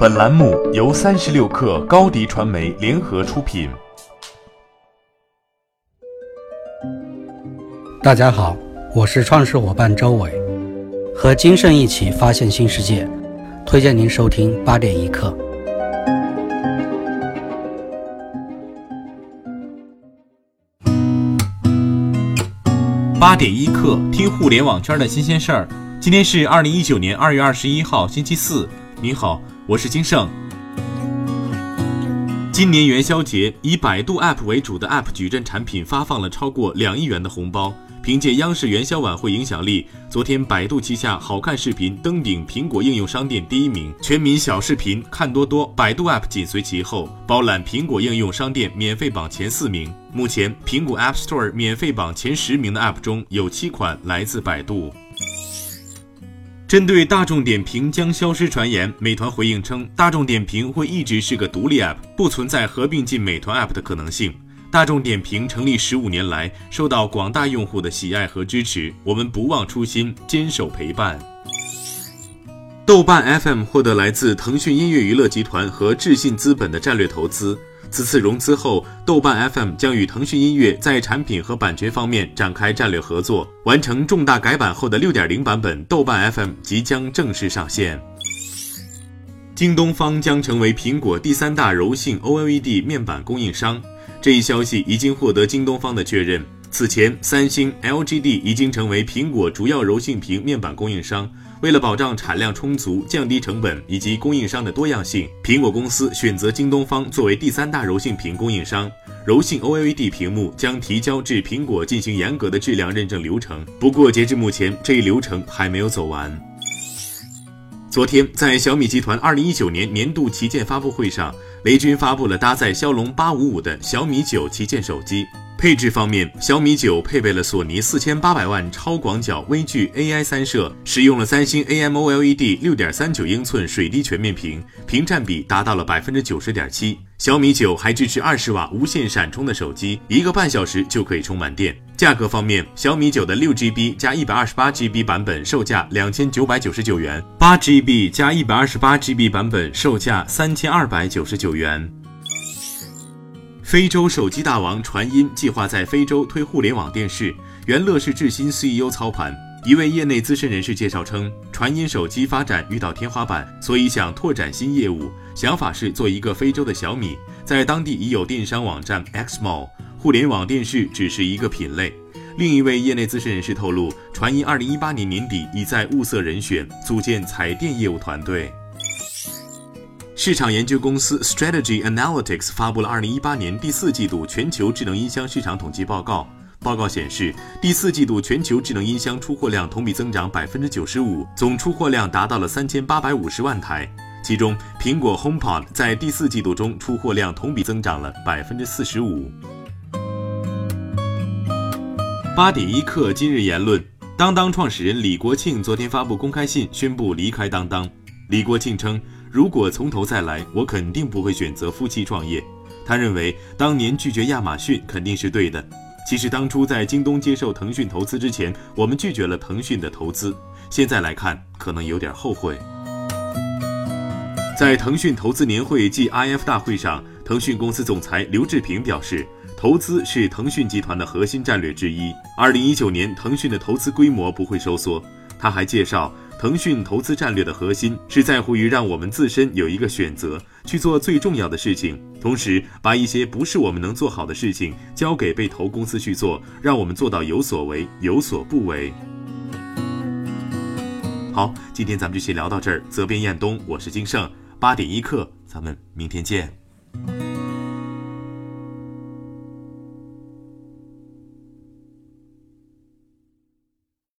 本栏目由三十六氪高低传媒联合出品。大家好，我是创始伙伴周伟，和金盛一起发现新世界，推荐您收听八点一刻。八点一刻，听互联网圈的新鲜事儿。今天是二零一九年二月二十一号，星期四。你好，我是金盛。今年元宵节，以百度 App 为主的 App 矩阵产品发放了超过两亿元的红包。凭借央视元宵晚会影响力，昨天百度旗下好看视频登顶苹果应用商店第一名，全民小视频看多多，百度 App 紧随其后，包揽苹果应用商店免费榜前四名。目前，苹果 App Store 免费榜前十名的 App 中有七款来自百度。针对大众点评将消失传言，美团回应称，大众点评会一直是个独立 App，不存在合并进美团 App 的可能性。大众点评成立十五年来，受到广大用户的喜爱和支持，我们不忘初心，坚守陪伴。豆瓣 FM 获得来自腾讯音乐娱乐集团和智信资本的战略投资。此次融资后，豆瓣 FM 将与腾讯音乐在产品和版权方面展开战略合作。完成重大改版后的6.0版本豆瓣 FM 即将正式上线。京东方将成为苹果第三大柔性 OLED 面板供应商，这一消息已经获得京东方的确认。此前，三星、LGD 已经成为苹果主要柔性屏面板供应商。为了保障产量充足、降低成本以及供应商的多样性，苹果公司选择京东方作为第三大柔性屏供应商。柔性 OLED 屏幕将提交至苹果进行严格的质量认证流程。不过，截至目前，这一流程还没有走完。昨天，在小米集团2019年年度旗舰发布会上，雷军发布了搭载骁龙855的小米九旗舰手机。配置方面，小米九配备了索尼四千八百万超广角微距 AI 三摄，使用了三星 AMOLED 六点三九英寸水滴全面屏，屏占比达到了百分之九十点七。小米九还支持二十瓦无线闪充的手机，一个半小时就可以充满电。价格方面，小米九的六 GB 加一百二十八 GB 版本售价两千九百九十九元，八 GB 加一百二十八 GB 版本售价三千二百九十九元。非洲手机大王传音计划在非洲推互联网电视，原乐视智新 CEO 操盘。一位业内资深人士介绍称，传音手机发展遇到天花板，所以想拓展新业务，想法是做一个非洲的小米。在当地已有电商网站 Xmall，互联网电视只是一个品类。另一位业内资深人士透露，传音2018年年底已在物色人选，组建彩电业务团队。市场研究公司 Strategy Analytics 发布了2018年第四季度全球智能音箱市场统计报告。报告显示，第四季度全球智能音箱出货量同比增长百分之九十五，总出货量达到了三千八百五十万台。其中，苹果 HomePod 在第四季度中出货量同比增长了百分之四十五。八点一刻，今日言论：当当创始人李国庆昨天发布公开信，宣布离开当当。李国庆称。如果从头再来，我肯定不会选择夫妻创业。他认为当年拒绝亚马逊肯定是对的。其实当初在京东接受腾讯投资之前，我们拒绝了腾讯的投资。现在来看，可能有点后悔。在腾讯投资年会暨 IF 大会上，腾讯公司总裁刘志平表示，投资是腾讯集团的核心战略之一。二零一九年，腾讯的投资规模不会收缩。他还介绍。腾讯投资战略的核心是在乎于让我们自身有一个选择，去做最重要的事情，同时把一些不是我们能做好的事情交给被投公司去做，让我们做到有所为有所不为。好，今天咱们就先聊到这儿。责编：彦东，我是金盛，八点一刻，咱们明天见。